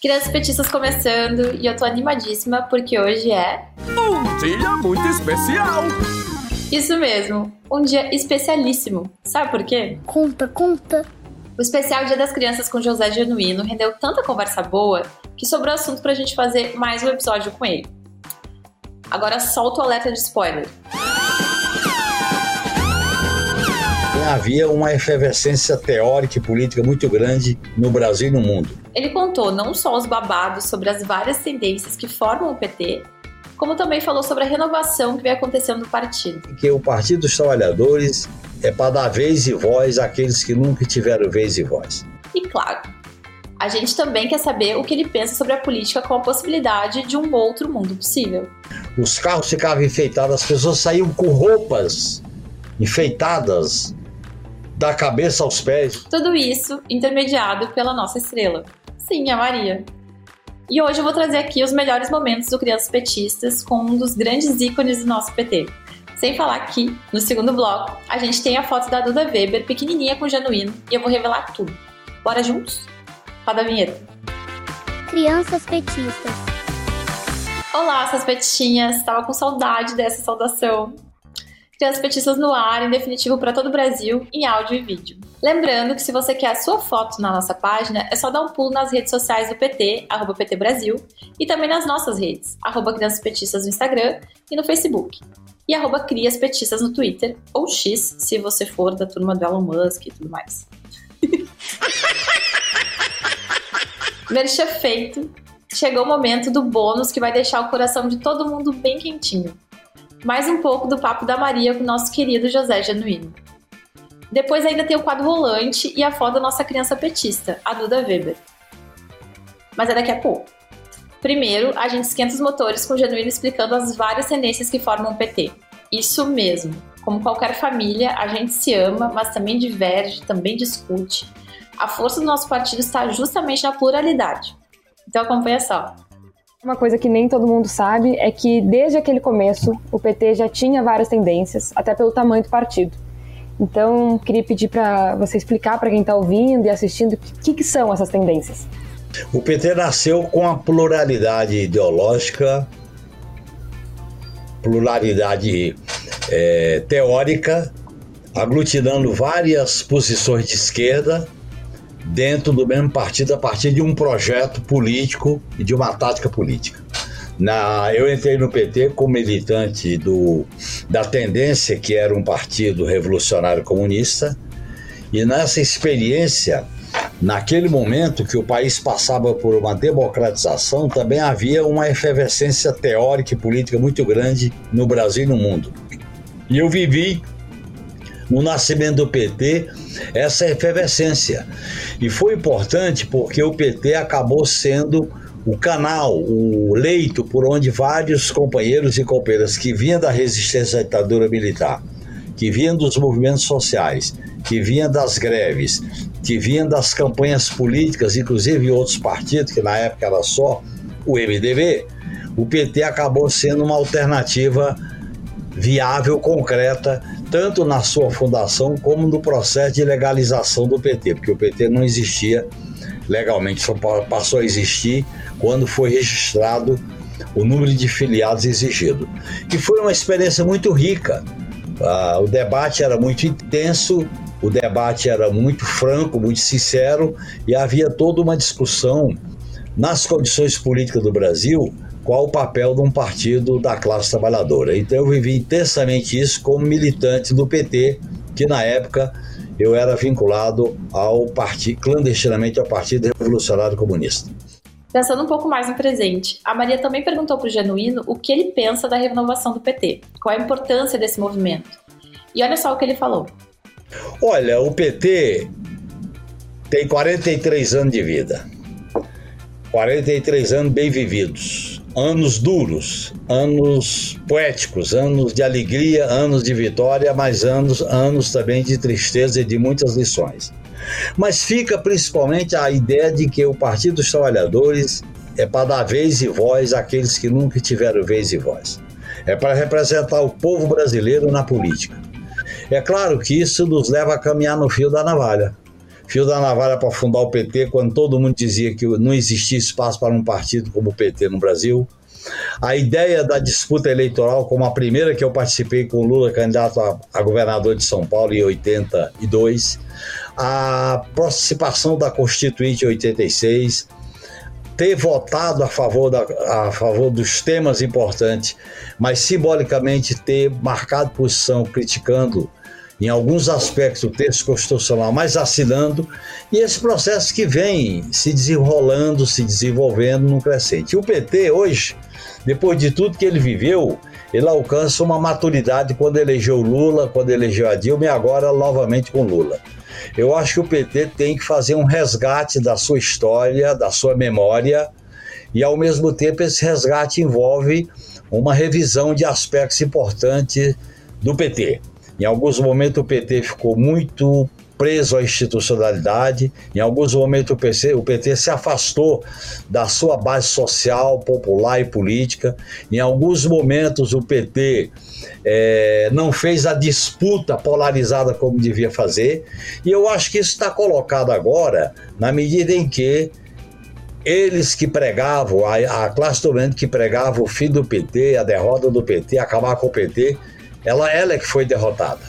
Crianças Petistas começando e eu tô animadíssima porque hoje é. Um dia muito especial! Isso mesmo, um dia especialíssimo. Sabe por quê? Conta, conta. O especial Dia das Crianças com José Genuíno rendeu tanta conversa boa que sobrou assunto pra gente fazer mais um episódio com ele. Agora solta o alerta de spoiler. Havia uma efervescência teórica e política muito grande no Brasil e no mundo. Ele contou não só os babados sobre as várias tendências que formam o PT, como também falou sobre a renovação que vem acontecendo no partido. Que o Partido dos Trabalhadores é para dar vez e voz àqueles que nunca tiveram vez e voz. E claro, a gente também quer saber o que ele pensa sobre a política com a possibilidade de um outro mundo possível. Os carros ficavam enfeitados, as pessoas saíam com roupas enfeitadas da cabeça aos pés. Tudo isso intermediado pela nossa estrela. Sim, a Maria. E hoje eu vou trazer aqui os melhores momentos do Crianças Petistas com um dos grandes ícones do nosso PT. Sem falar que, no segundo bloco, a gente tem a foto da Duda Weber, pequenininha com genuíno, e eu vou revelar tudo. Bora juntos? Roda a vinheta. Crianças Petistas. Olá, essas petinhas! Tava com saudade dessa saudação. Crianças Petistas no ar, em definitivo para todo o Brasil, em áudio e vídeo. Lembrando que se você quer a sua foto na nossa página, é só dar um pulo nas redes sociais do PT, arroba PT Brasil, e também nas nossas redes, arroba Crianças Petistas no Instagram e no Facebook, e arroba Crias Petistas no Twitter, ou X, se você for da turma do Elon Musk e tudo mais. Merchan feito, chegou o momento do bônus que vai deixar o coração de todo mundo bem quentinho mais um pouco do papo da Maria com o nosso querido José Genuíno. Depois ainda tem o quadro rolante e a foto da nossa criança petista, a Duda Weber. Mas é daqui a pouco. Primeiro, a gente esquenta os motores com o Genuíno explicando as várias tendências que formam o PT. Isso mesmo. Como qualquer família, a gente se ama, mas também diverge, também discute. A força do nosso partido está justamente na pluralidade. Então acompanha só. Uma coisa que nem todo mundo sabe é que desde aquele começo o PT já tinha várias tendências, até pelo tamanho do partido. Então, queria pedir para você explicar para quem está ouvindo e assistindo o que, que são essas tendências. O PT nasceu com a pluralidade ideológica, pluralidade é, teórica, aglutinando várias posições de esquerda dentro do mesmo partido a partir de um projeto político e de uma tática política. Na, eu entrei no PT como militante do, da tendência que era um partido revolucionário comunista e nessa experiência, naquele momento que o país passava por uma democratização, também havia uma efervescência teórica e política muito grande no Brasil e no mundo. E eu vivi no nascimento do PT essa efervescência. E foi importante porque o PT acabou sendo o canal, o leito por onde vários companheiros e companheiras que vinham da resistência à ditadura militar, que vinham dos movimentos sociais, que vinham das greves, que vinham das campanhas políticas, inclusive outros partidos, que na época era só o MDB, o PT acabou sendo uma alternativa viável, concreta, tanto na sua fundação como no processo de legalização do PT, porque o PT não existia legalmente, só passou a existir quando foi registrado o número de filiados exigido. E foi uma experiência muito rica. Ah, o debate era muito intenso, o debate era muito franco, muito sincero, e havia toda uma discussão nas condições políticas do Brasil qual o papel de um partido da classe trabalhadora. Então eu vivi intensamente isso como militante do PT, que na época eu era vinculado ao partido, clandestinamente ao Partido Revolucionário Comunista. Pensando um pouco mais no presente, a Maria também perguntou para o Genuíno o que ele pensa da renovação do PT, qual a importância desse movimento. E olha só o que ele falou. Olha, o PT tem 43 anos de vida. 43 anos bem vividos anos duros, anos poéticos, anos de alegria, anos de vitória, mas anos, anos também de tristeza e de muitas lições. Mas fica principalmente a ideia de que o Partido dos Trabalhadores é para dar vez e voz àqueles que nunca tiveram vez e voz. É para representar o povo brasileiro na política. É claro que isso nos leva a caminhar no fio da navalha. Fio da navalha para fundar o PT, quando todo mundo dizia que não existia espaço para um partido como o PT no Brasil. A ideia da disputa eleitoral, como a primeira que eu participei com Lula, candidato a, a governador de São Paulo em 82, a participação da Constituinte em 86, ter votado a favor, da, a favor dos temas importantes, mas simbolicamente ter marcado posição criticando em alguns aspectos o texto constitucional, mas assinando, e esse processo que vem se desenrolando, se desenvolvendo no crescente. E o PT hoje, depois de tudo que ele viveu, ele alcança uma maturidade quando elegeu Lula, quando elegeu a Dilma e agora novamente com Lula. Eu acho que o PT tem que fazer um resgate da sua história, da sua memória, e ao mesmo tempo esse resgate envolve uma revisão de aspectos importantes do PT. Em alguns momentos o PT ficou muito preso à institucionalidade. Em alguns momentos o PT, o PT se afastou da sua base social, popular e política. Em alguns momentos o PT é, não fez a disputa polarizada como devia fazer. E eu acho que isso está colocado agora na medida em que eles que pregavam, a, a classe dominante que pregava o fim do PT, a derrota do PT, acabar com o PT, ela, ela é que foi derrotada.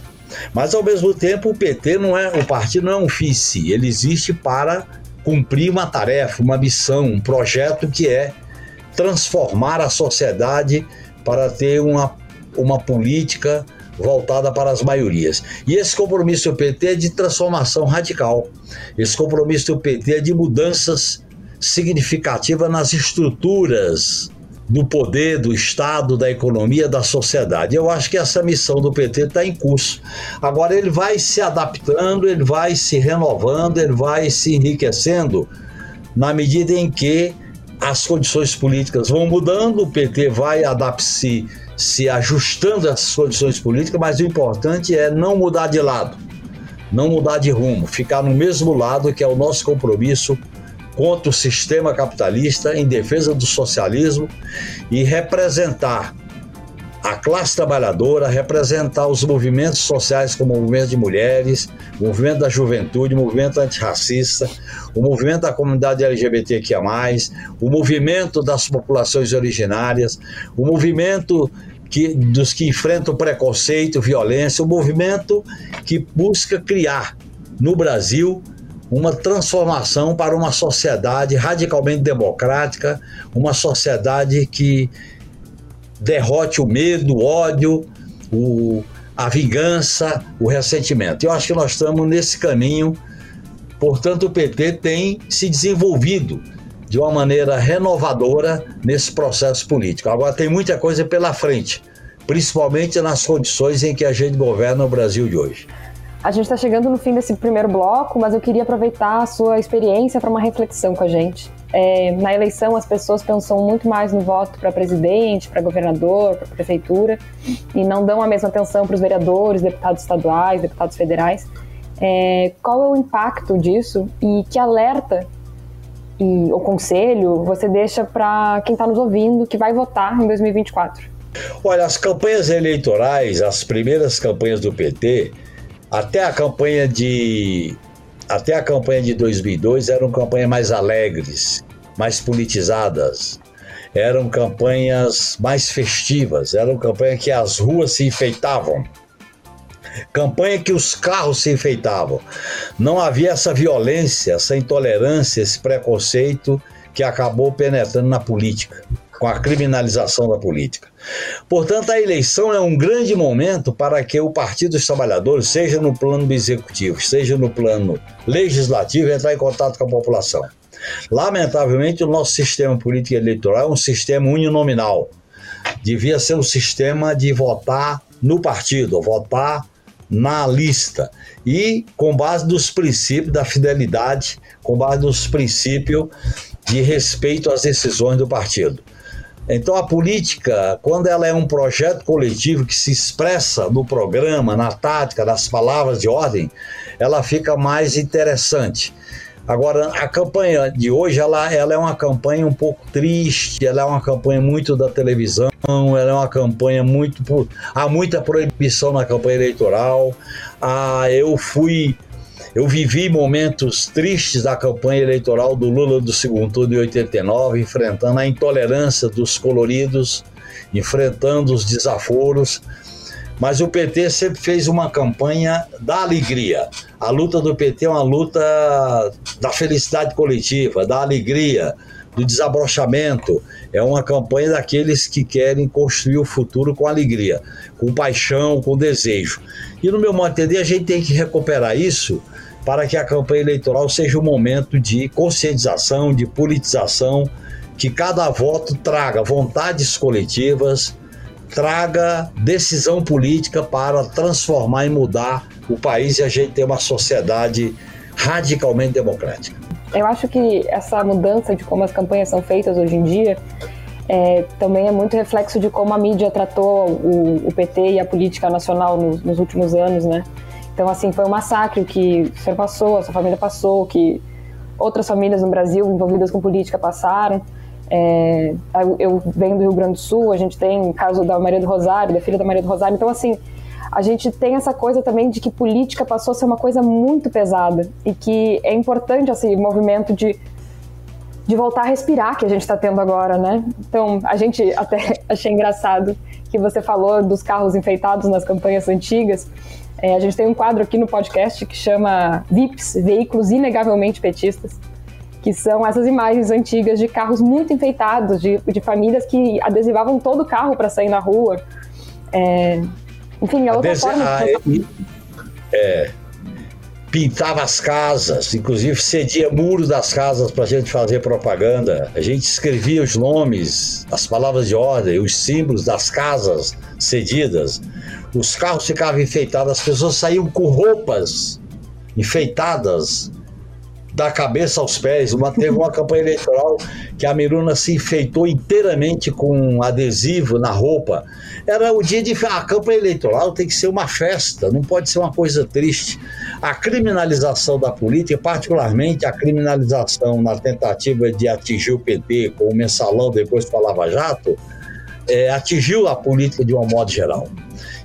Mas ao mesmo tempo o PT não é, o partido não é um fim si, ele existe para cumprir uma tarefa, uma missão, um projeto que é transformar a sociedade para ter uma, uma política voltada para as maiorias. E esse compromisso do PT é de transformação radical. Esse compromisso do PT é de mudanças significativas nas estruturas do poder, do Estado, da economia, da sociedade. Eu acho que essa missão do PT está em curso. Agora ele vai se adaptando, ele vai se renovando, ele vai se enriquecendo na medida em que as condições políticas vão mudando, o PT vai adaptar-se se ajustando às condições políticas, mas o importante é não mudar de lado, não mudar de rumo, ficar no mesmo lado que é o nosso compromisso contra o sistema capitalista, em defesa do socialismo e representar a classe trabalhadora, representar os movimentos sociais como o movimento de mulheres, o movimento da juventude, o movimento antirracista, o movimento da comunidade LGBTQIA+, o movimento das populações originárias, o movimento que, dos que enfrentam preconceito, violência, o movimento que busca criar no Brasil uma transformação para uma sociedade radicalmente democrática, uma sociedade que derrote o medo, o ódio, o, a vingança, o ressentimento. Eu acho que nós estamos nesse caminho, portanto, o PT tem se desenvolvido de uma maneira renovadora nesse processo político. Agora, tem muita coisa pela frente, principalmente nas condições em que a gente governa o Brasil de hoje. A gente está chegando no fim desse primeiro bloco, mas eu queria aproveitar a sua experiência para uma reflexão com a gente. É, na eleição, as pessoas pensam muito mais no voto para presidente, para governador, para prefeitura, e não dão a mesma atenção para os vereadores, deputados estaduais, deputados federais. É, qual é o impacto disso e que alerta e o conselho você deixa para quem está nos ouvindo que vai votar em 2024? Olha, as campanhas eleitorais, as primeiras campanhas do PT, até a campanha de até a campanha de 2002 eram campanhas mais alegres, mais politizadas. Eram campanhas mais festivas, eram campanhas que as ruas se enfeitavam. Campanha que os carros se enfeitavam. Não havia essa violência, essa intolerância, esse preconceito que acabou penetrando na política com a criminalização da política. Portanto, a eleição é um grande momento para que o Partido dos Trabalhadores, seja no plano executivo, seja no plano legislativo, entrar em contato com a população. Lamentavelmente, o nosso sistema político eleitoral é um sistema uninominal. Devia ser um sistema de votar no partido, votar na lista e com base nos princípios da fidelidade, com base nos princípios de respeito às decisões do partido. Então a política, quando ela é um projeto coletivo que se expressa no programa, na tática, nas palavras de ordem, ela fica mais interessante. Agora, a campanha de hoje, ela, ela é uma campanha um pouco triste, ela é uma campanha muito da televisão, ela é uma campanha muito... Há muita proibição na campanha eleitoral. Ah, eu fui Eu vivi momentos tristes da campanha eleitoral do Lula do segundo turno de 89, enfrentando a intolerância dos coloridos, enfrentando os desaforos. Mas o PT sempre fez uma campanha da alegria. A luta do PT é uma luta da felicidade coletiva, da alegria, do desabrochamento. É uma campanha daqueles que querem construir o futuro com alegria, com paixão, com desejo. E no meu modo de entender, a gente tem que recuperar isso para que a campanha eleitoral seja um momento de conscientização, de politização, que cada voto traga vontades coletivas, traga decisão política para transformar e mudar o país e a gente ter uma sociedade radicalmente democrática. Eu acho que essa mudança de como as campanhas são feitas hoje em dia é, também é muito reflexo de como a mídia tratou o, o PT e a política nacional nos, nos, últimos anos, né? Então, assim, foi um massacre que o senhor passou, a sua família passou, que outras famílias no Brasil envolvidas com política passaram. É, eu venho do Rio Grande do Sul, a gente tem o caso da Maria do Rosário, da filha da Maria do Rosário. Então, assim, a gente tem essa coisa também de que política passou a ser uma coisa muito pesada e que é importante esse movimento de, de voltar a respirar que a gente está tendo agora, né? Então, a gente até achei engraçado que você falou dos carros enfeitados nas campanhas antigas. É, a gente tem um quadro aqui no podcast que chama VIPs, Veículos Inegavelmente Petistas, que são essas imagens antigas de carros muito enfeitados, de, de famílias que adesivavam todo o carro para sair na rua. É, enfim, é outra forma de é, pintava as casas, inclusive cedia muro das casas para a gente fazer propaganda. A gente escrevia os nomes, as palavras de ordem, os símbolos das casas cedidas. Os carros ficavam enfeitados, as pessoas saíam com roupas enfeitadas da cabeça aos pés. Uma, teve uma campanha eleitoral que a Miruna se enfeitou inteiramente com adesivo na roupa. Era o dia de. A campanha eleitoral tem que ser uma festa, não pode ser uma coisa triste. A criminalização da política, particularmente a criminalização na tentativa de atingir o PT com o mensalão depois com Lava Jato, é, atingiu a política de um modo geral.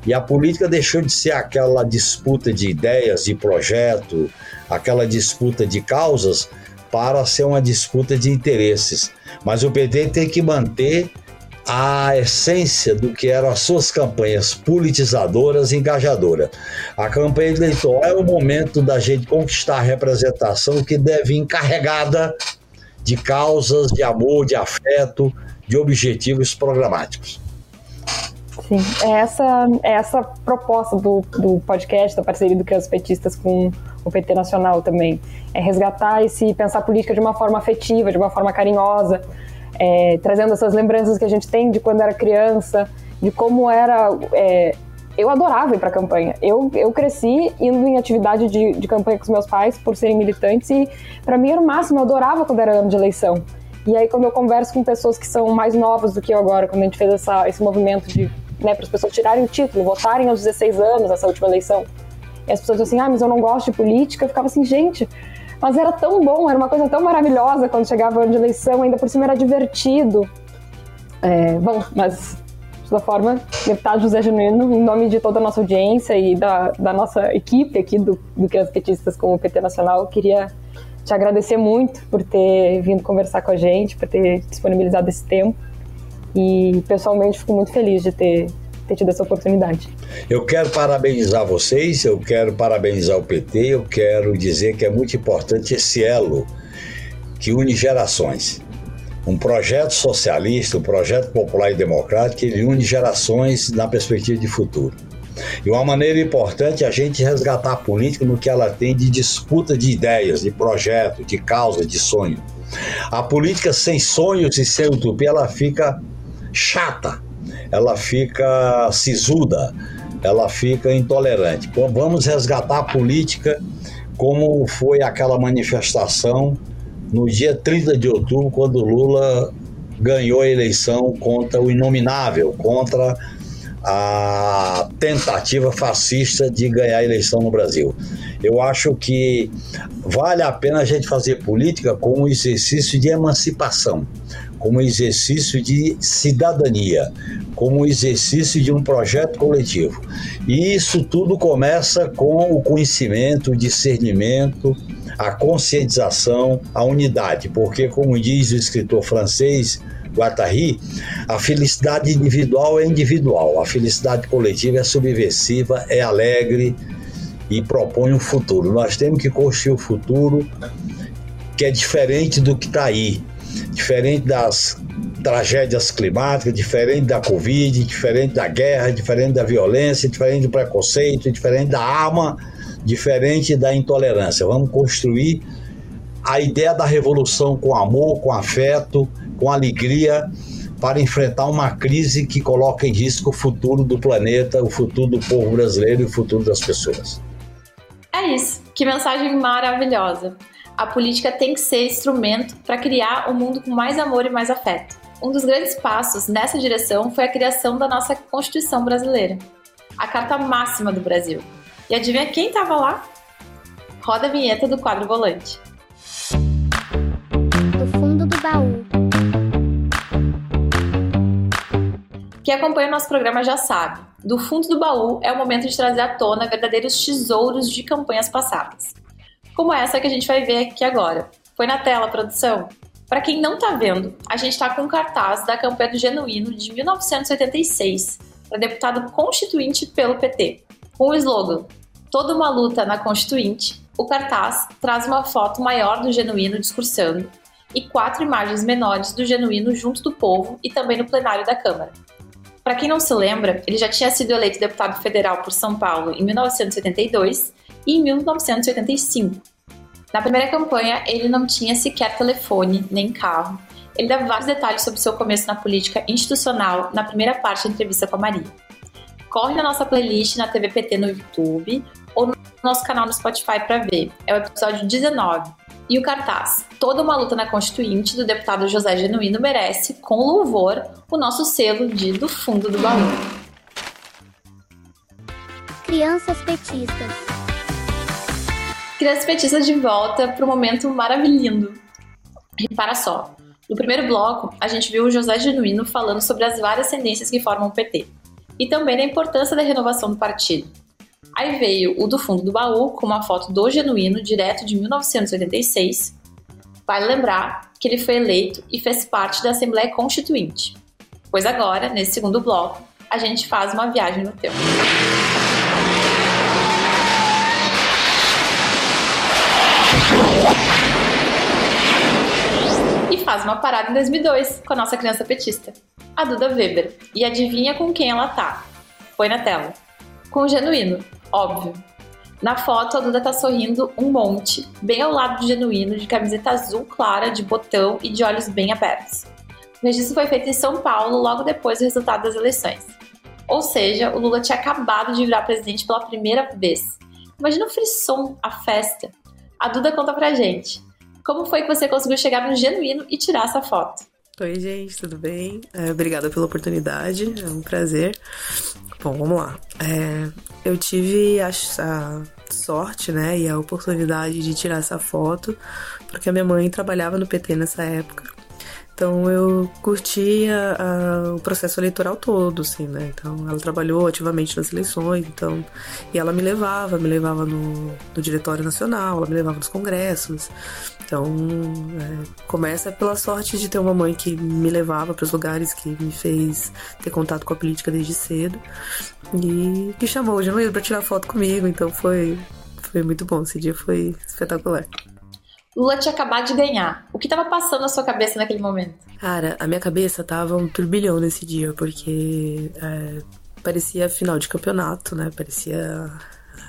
E a política deixou de ser aquela disputa de ideias, de projeto, aquela disputa de causas, para ser uma disputa de interesses. Mas o PT tem que manter a essência do que eram as suas campanhas politizadoras e engajadoras. A campanha eleitoral é o momento da gente conquistar a representação que deve vir carregada de causas, de amor, de afeto, de objetivos programáticos. Sim, é essa, é essa proposta do, do podcast, da parceria do Crianças Petistas com o PT Nacional também. É resgatar esse pensar política de uma forma afetiva, de uma forma carinhosa, é, trazendo essas lembranças que a gente tem de quando era criança, de como era. É, eu adorava ir para campanha. Eu, eu cresci indo em atividade de, de campanha com os meus pais por serem militantes e para mim era o máximo. Eu adorava quando era ano de eleição. E aí quando eu converso com pessoas que são mais novas do que eu agora, quando a gente fez essa, esse movimento de né, para as pessoas tirarem o título, votarem aos 16 anos essa última eleição. E as pessoas assim, ah, mas eu não gosto de política. Eu ficava assim, gente, mas era tão bom, era uma coisa tão maravilhosa quando chegava o ano de eleição, ainda por cima era divertido. É, bom, mas de toda forma, deputado José Genuíno, em nome de toda a nossa audiência e da, da nossa equipe aqui do, do Crianças Petistas com o PT Nacional, queria te agradecer muito por ter vindo conversar com a gente, por ter disponibilizado esse tempo. E pessoalmente fico muito feliz de ter, ter tido essa oportunidade. Eu quero parabenizar vocês, eu quero parabenizar o PT, eu quero dizer que é muito importante esse elo que une gerações. Um projeto socialista, um projeto popular e democrático, ele une gerações na perspectiva de futuro. E uma maneira importante é a gente resgatar a política no que ela tem de disputa de ideias, de projeto, de causa, de sonho. A política sem sonhos e sem utopia, ela fica chata, ela fica sisuda, ela fica intolerante. Vamos resgatar a política como foi aquela manifestação no dia 30 de outubro, quando Lula ganhou a eleição contra o inominável, contra a tentativa fascista de ganhar a eleição no Brasil. Eu acho que vale a pena a gente fazer política como um exercício de emancipação como exercício de cidadania, como exercício de um projeto coletivo. E isso tudo começa com o conhecimento, o discernimento, a conscientização, a unidade, porque, como diz o escritor francês Guattari, a felicidade individual é individual, a felicidade coletiva é subversiva, é alegre e propõe um futuro. Nós temos que construir o um futuro que é diferente do que está aí, diferente das tragédias climáticas, diferente da Covid, diferente da guerra, diferente da violência, diferente do preconceito, diferente da arma, diferente da intolerância. Vamos construir a ideia da revolução com amor, com afeto, com alegria, para enfrentar uma crise que coloca em risco o futuro do planeta, o futuro do povo brasileiro e o futuro das pessoas. É isso. Que mensagem maravilhosa. A política tem que ser instrumento para criar um mundo com mais amor e mais afeto. Um dos grandes passos nessa direção foi a criação da nossa Constituição brasileira, a carta máxima do Brasil. E adivinha quem estava lá? Roda a vinheta do quadro volante. Do fundo do baú. Quem acompanha o nosso programa já sabe. Do fundo do baú é o momento de trazer à tona verdadeiros tesouros de campanhas passadas como essa que a gente vai ver aqui agora. Foi na tela, produção? Para quem não está vendo, a gente está com um cartaz da campanha do Genuíno de 1986 para deputado constituinte pelo PT. Com o slogan Toda uma luta na Constituinte, o cartaz traz uma foto maior do Genuíno discursando e quatro imagens menores do Genuíno junto do povo e também no plenário da Câmara. Para quem não se lembra, ele já tinha sido eleito deputado federal por São Paulo em 1972 e em 1985. Na primeira campanha, ele não tinha sequer telefone nem carro. Ele dá vários detalhes sobre seu começo na política institucional na primeira parte da entrevista com a Maria. Corre na nossa playlist na TVPT no YouTube ou no nosso canal no Spotify para ver. É o episódio 19. E o cartaz Toda uma luta na Constituinte do deputado José Genuíno merece, com louvor, o nosso selo de Do Fundo do Baú. Crianças petistas. Crianças Petistas de volta para um momento maravilhoso. Repara só, no primeiro bloco, a gente viu o José Genuíno falando sobre as várias tendências que formam o PT e também da importância da renovação do partido. Aí veio o do fundo do baú com uma foto do Genuíno direto de 1986. Vale lembrar que ele foi eleito e fez parte da Assembleia Constituinte. Pois agora, nesse segundo bloco, a gente faz uma viagem no tempo. E faz uma parada em 2002 com a nossa criança petista, a Duda Weber. E adivinha com quem ela tá? Foi na tela. Com o Genuíno, óbvio. Na foto, a Duda tá sorrindo um monte, bem ao lado do Genuíno, de camiseta azul clara, de botão e de olhos bem abertos. O registro foi feito em São Paulo logo depois do resultado das eleições. Ou seja, o Lula tinha acabado de virar presidente pela primeira vez. Imagina o frisson, a festa. A Duda conta pra gente. Como foi que você conseguiu chegar no genuíno e tirar essa foto? Oi, gente, tudo bem? É, obrigada pela oportunidade, é um prazer. Bom, vamos lá. É, eu tive a, a, sorte, né, e a oportunidade de tirar essa foto, porque a minha mãe trabalhava no PT nessa época. Então eu curtia o processo eleitoral todo, assim, né? Então ela trabalhou ativamente nas eleições, então e ela me levava, me levava no, no diretório nacional, ela me levava nos congressos. Então é, começa pela sorte de ter uma mãe que me levava para os lugares, que me fez ter contato com a política desde cedo e que chamou o Januíro para tirar foto comigo. Então foi foi muito bom, esse dia foi espetacular. Lula tinha acabado de ganhar. O que estava passando na sua cabeça naquele momento? Cara, a minha cabeça tava um turbilhão nesse dia, porque é, parecia final de campeonato, né? Parecia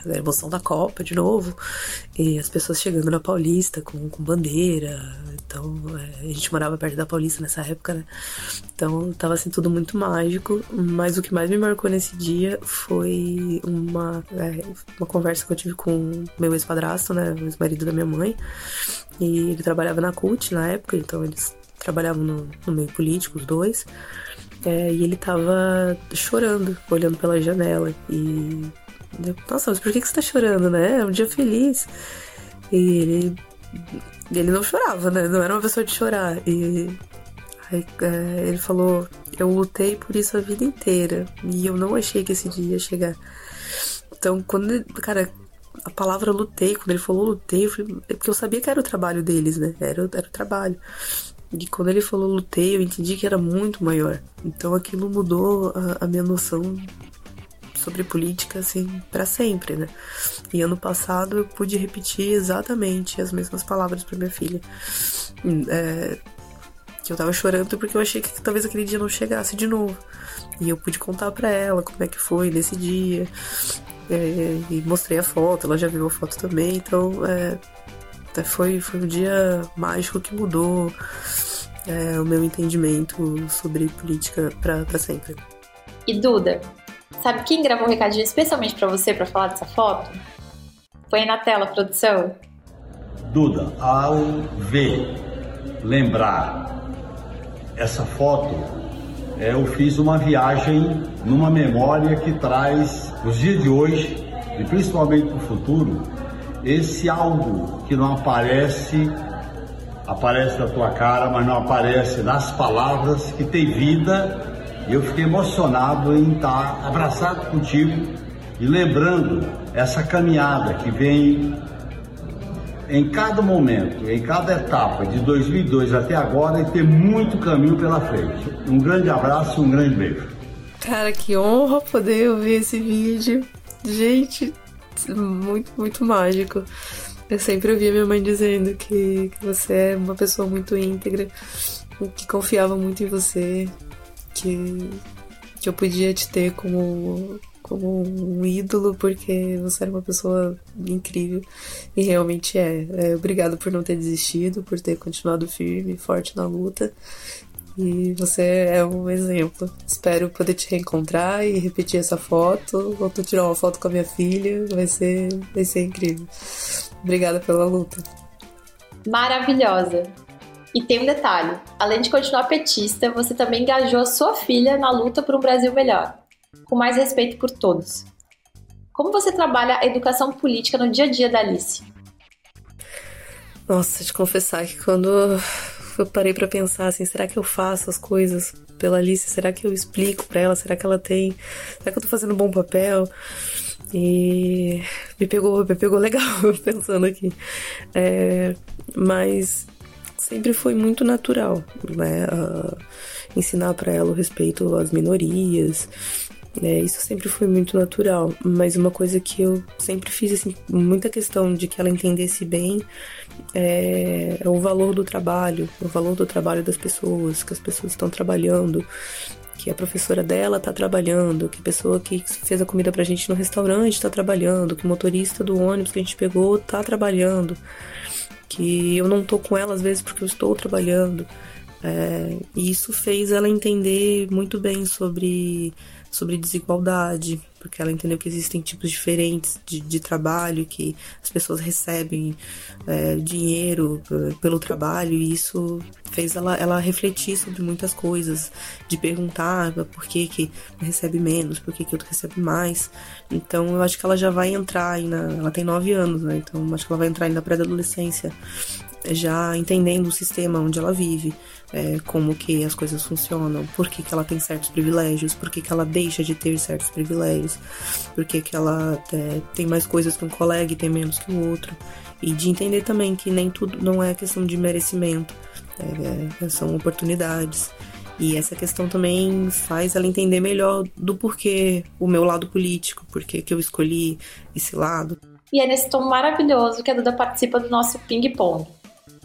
a emoção da Copa de novo. E as pessoas chegando na Paulista com, com bandeira. Então, é, a gente morava perto da Paulista nessa época, né? Então, tava assim tudo muito mágico. Mas o que mais me marcou nesse dia foi uma, é, uma conversa que eu tive com meu ex-padrasto, né? O ex-marido da minha mãe. E ele trabalhava na CUT na época, então eles trabalhavam no, no meio político, os dois. É, e ele tava chorando, olhando pela janela. E nossa, mas por que, você tá chorando, né? É um dia feliz. E ele. Ele não chorava, né? Não era uma pessoa de chorar. E Aí, é, ele falou: Eu lutei por isso a vida inteira e eu não achei que esse dia ia chegar. Então, quando. Ele, cara, a palavra lutei, quando ele falou lutei, eu falei, é porque eu sabia que era o trabalho deles, né? Era, era o trabalho. E quando ele falou lutei, eu entendi que era muito maior. Então aquilo mudou a, a minha noção sobre política, assim, para sempre, né? E ano passado eu pude repetir exatamente as mesmas palavras para minha filha. É, que eu tava chorando porque eu achei que talvez aquele dia não chegasse de novo. E eu pude contar para ela como é que foi nesse dia. É, e mostrei a foto, ela já viu a foto também, então é, foi, foi um dia mágico que mudou é, o meu entendimento sobre política para sempre. E Duda, sabe quem gravou um recadinho especialmente para você para falar dessa foto? Põe na tela, produção. Duda, ao ver, lembrar essa foto, é, eu fiz uma viagem numa memória que traz os dias de hoje e principalmente para o futuro esse algo que não aparece aparece na tua cara, mas não aparece nas palavras, que tem vida. E eu fiquei emocionado em estar abraçado contigo e lembrando essa caminhada que vem em cada momento, em cada etapa de 2002 até agora e ter muito caminho pela frente. Um grande abraço e um grande beijo. Cara, que honra poder ouvir esse vídeo. Gente, muito, muito mágico. Eu sempre ouvia minha mãe dizendo que, que você é uma pessoa muito íntegra, que confiava muito em você, que, que eu podia te ter como, como um ídolo, porque você era uma pessoa incrível. E realmente é. é. Obrigado por não ter desistido, por ter continuado firme, forte na luta. E você é um exemplo. Espero poder te reencontrar e repetir essa foto. Vou tirar uma foto com a minha filha. Vai ser, vai ser incrível. Obrigada pela luta. Maravilhosa. E tem um detalhe: além de continuar petista, você também engajou sua filha na luta por um Brasil melhor, com mais respeito por todos. Como você trabalha a educação política no dia a dia da Alice? Nossa, te confessar que quando eu parei para pensar assim, será que eu faço as coisas pela Alice? Será que eu explico para ela? Será que ela tem? Será que eu tô fazendo um bom papel? E me pegou, me pegou legal pensando aqui. É, mas sempre foi muito natural, né? Uh, ensinar para ela o respeito às minorias. É, isso sempre foi muito natural, mas uma coisa que eu sempre fiz assim, muita questão de que ela entendesse bem é, é o valor do trabalho, o valor do trabalho das pessoas, que as pessoas estão trabalhando, que a professora dela tá trabalhando, que a pessoa que fez a comida pra gente no restaurante tá trabalhando, que o motorista do ônibus que a gente pegou tá trabalhando, que eu não tô com ela às vezes porque eu estou trabalhando. É, e isso fez ela entender muito bem sobre, sobre desigualdade, porque ela entendeu que existem tipos diferentes de, de trabalho, que as pessoas recebem é, dinheiro pelo trabalho, e isso fez ela, ela refletir sobre muitas coisas, de perguntar por que, que recebe menos, por que, que outro recebe mais. Então eu acho que ela já vai entrar aí. Ela tem nove anos, né? Então acho que ela vai entrar aí na pré-adolescência já entendendo o sistema onde ela vive, é, como que as coisas funcionam, por que, que ela tem certos privilégios, por que, que ela deixa de ter certos privilégios, por que, que ela é, tem mais coisas que um colega e tem menos que o outro. E de entender também que nem tudo não é questão de merecimento, é, é são oportunidades. E essa questão também faz ela entender melhor do porquê o meu lado político, porquê que eu escolhi esse lado. E é nesse tom maravilhoso que a Duda participa do nosso ping-pong.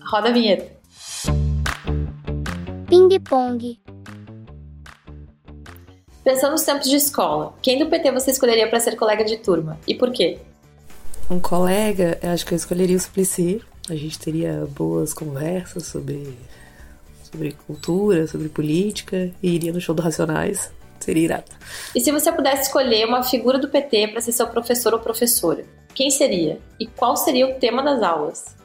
Roda a vinheta. Ping Pong. Pensando nos tempos de escola, quem do PT você escolheria para ser colega de turma e por quê? Um colega, eu acho que eu escolheria o Suplicy. A gente teria boas conversas sobre, sobre cultura, sobre política e iria no show do Racionais. Seria irado. E se você pudesse escolher uma figura do PT para ser seu professor ou professora, quem seria? E qual seria o tema das aulas?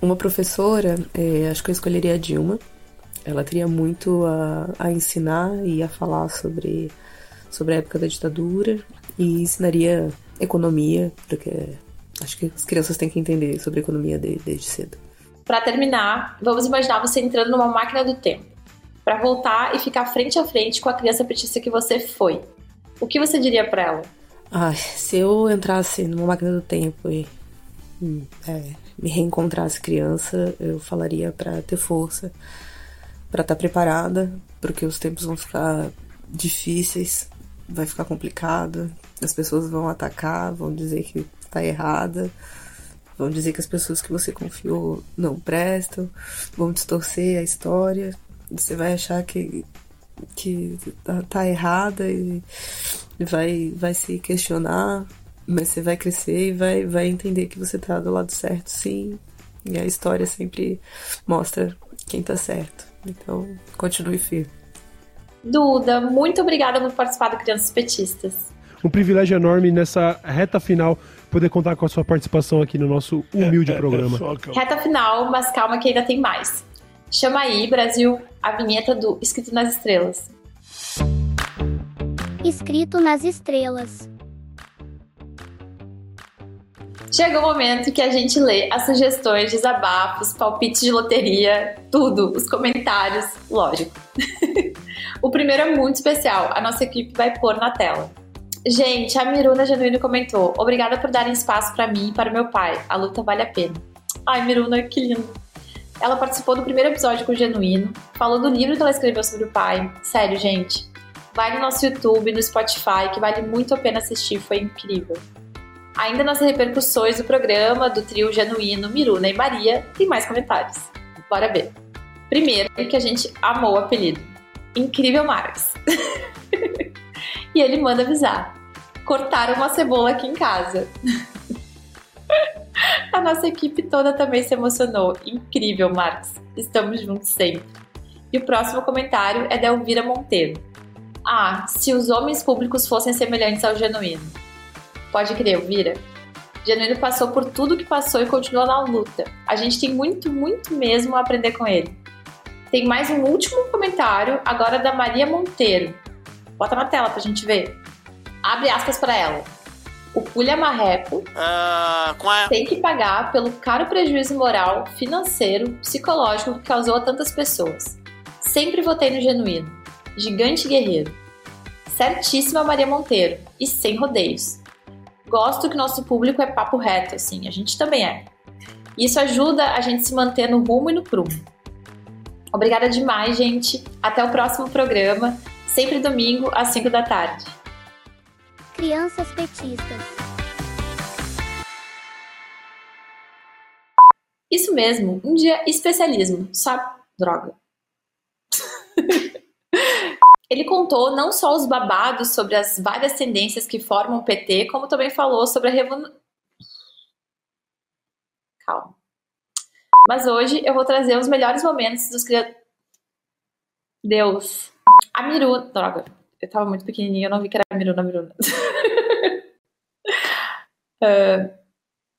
Uma professora, é, acho que eu escolheria a Dilma. Ela teria muito a, a ensinar e a falar sobre, sobre a época da ditadura e ensinaria economia, porque acho que as crianças têm que entender sobre economia desde, desde cedo. Para terminar, vamos imaginar você entrando numa máquina do tempo. para voltar e ficar frente a frente com a criança petista que você foi, o que você diria para ela? Ai, se eu entrasse numa máquina do tempo e é, me reencontrasse criança, eu falaria para ter força, para estar tá preparada, porque os tempos vão ficar difíceis, vai ficar complicado, as pessoas vão atacar, vão dizer que tá errada, vão dizer que as pessoas que você confiou não prestam, vão distorcer a história, você vai achar que que tá, tá errada e vai vai se questionar, mas você vai crescer e vai vai entender que você tá do lado certo, sim. E a história sempre mostra quem tá certo. Então, continue firme. Duda, muito obrigada por participar do Crianças Petistas. Um privilégio enorme nessa reta final poder contar com a sua participação aqui no nosso humilde programa. Reta final, mas calma que ainda tem mais. Chama aí, Brasil, a vinheta do Escrito nas Estrelas. Escrito nas Estrelas. Chega o momento que a gente lê as sugestões, desabafos, palpites de loteria, tudo, os comentários, lógico. o primeiro é muito especial, a nossa equipe vai pôr na tela. Gente, a Miruna Genuíno comentou: Obrigada por darem espaço para mim e para meu pai. A luta vale a pena. Ai, Miruna, que lindo. Ela participou do primeiro episódio com o Genuíno, falou do livro que ela escreveu sobre o pai. Sério, gente. Vai no nosso YouTube, no Spotify, que vale muito a pena assistir, foi incrível. Ainda nas repercussões do programa, do trio Genuíno, Miruna e Maria, tem mais comentários. Bora ver. Primeiro, que a gente amou o apelido. Incrível Marx. e ele manda avisar. Cortaram uma cebola aqui em casa. A nossa equipe toda também se emocionou. Incrível, Marcos. Estamos juntos sempre. E o próximo comentário é da Elvira Monteiro. Ah, se os homens públicos fossem semelhantes ao genuíno. Pode crer, Elvira. Genuíno passou por tudo que passou e continua na luta. A gente tem muito, muito mesmo a aprender com ele. Tem mais um último comentário, agora da Maria Monteiro. Bota na tela pra gente ver. Abre aspas para ela o Pulha Marreco uh, tem que pagar pelo caro prejuízo moral, financeiro, psicológico que causou a tantas pessoas. Sempre votei no genuíno. Gigante guerreiro. Certíssima Maria Monteiro. E sem rodeios. Gosto que nosso público é papo reto, assim. A gente também é. Isso ajuda a gente se manter no rumo e no prumo. Obrigada demais, gente. Até o próximo programa. Sempre domingo, às 5 da tarde. Crianças petistas. Isso mesmo, um dia especialismo, sabe? Droga. Ele contou não só os babados sobre as várias tendências que formam o PT, como também falou sobre a revolução. Calma. Mas hoje eu vou trazer os melhores momentos dos criadores. Deus. A Miru. Droga eu tava muito pequenininha, eu não vi que era Miruna Miruna. uh,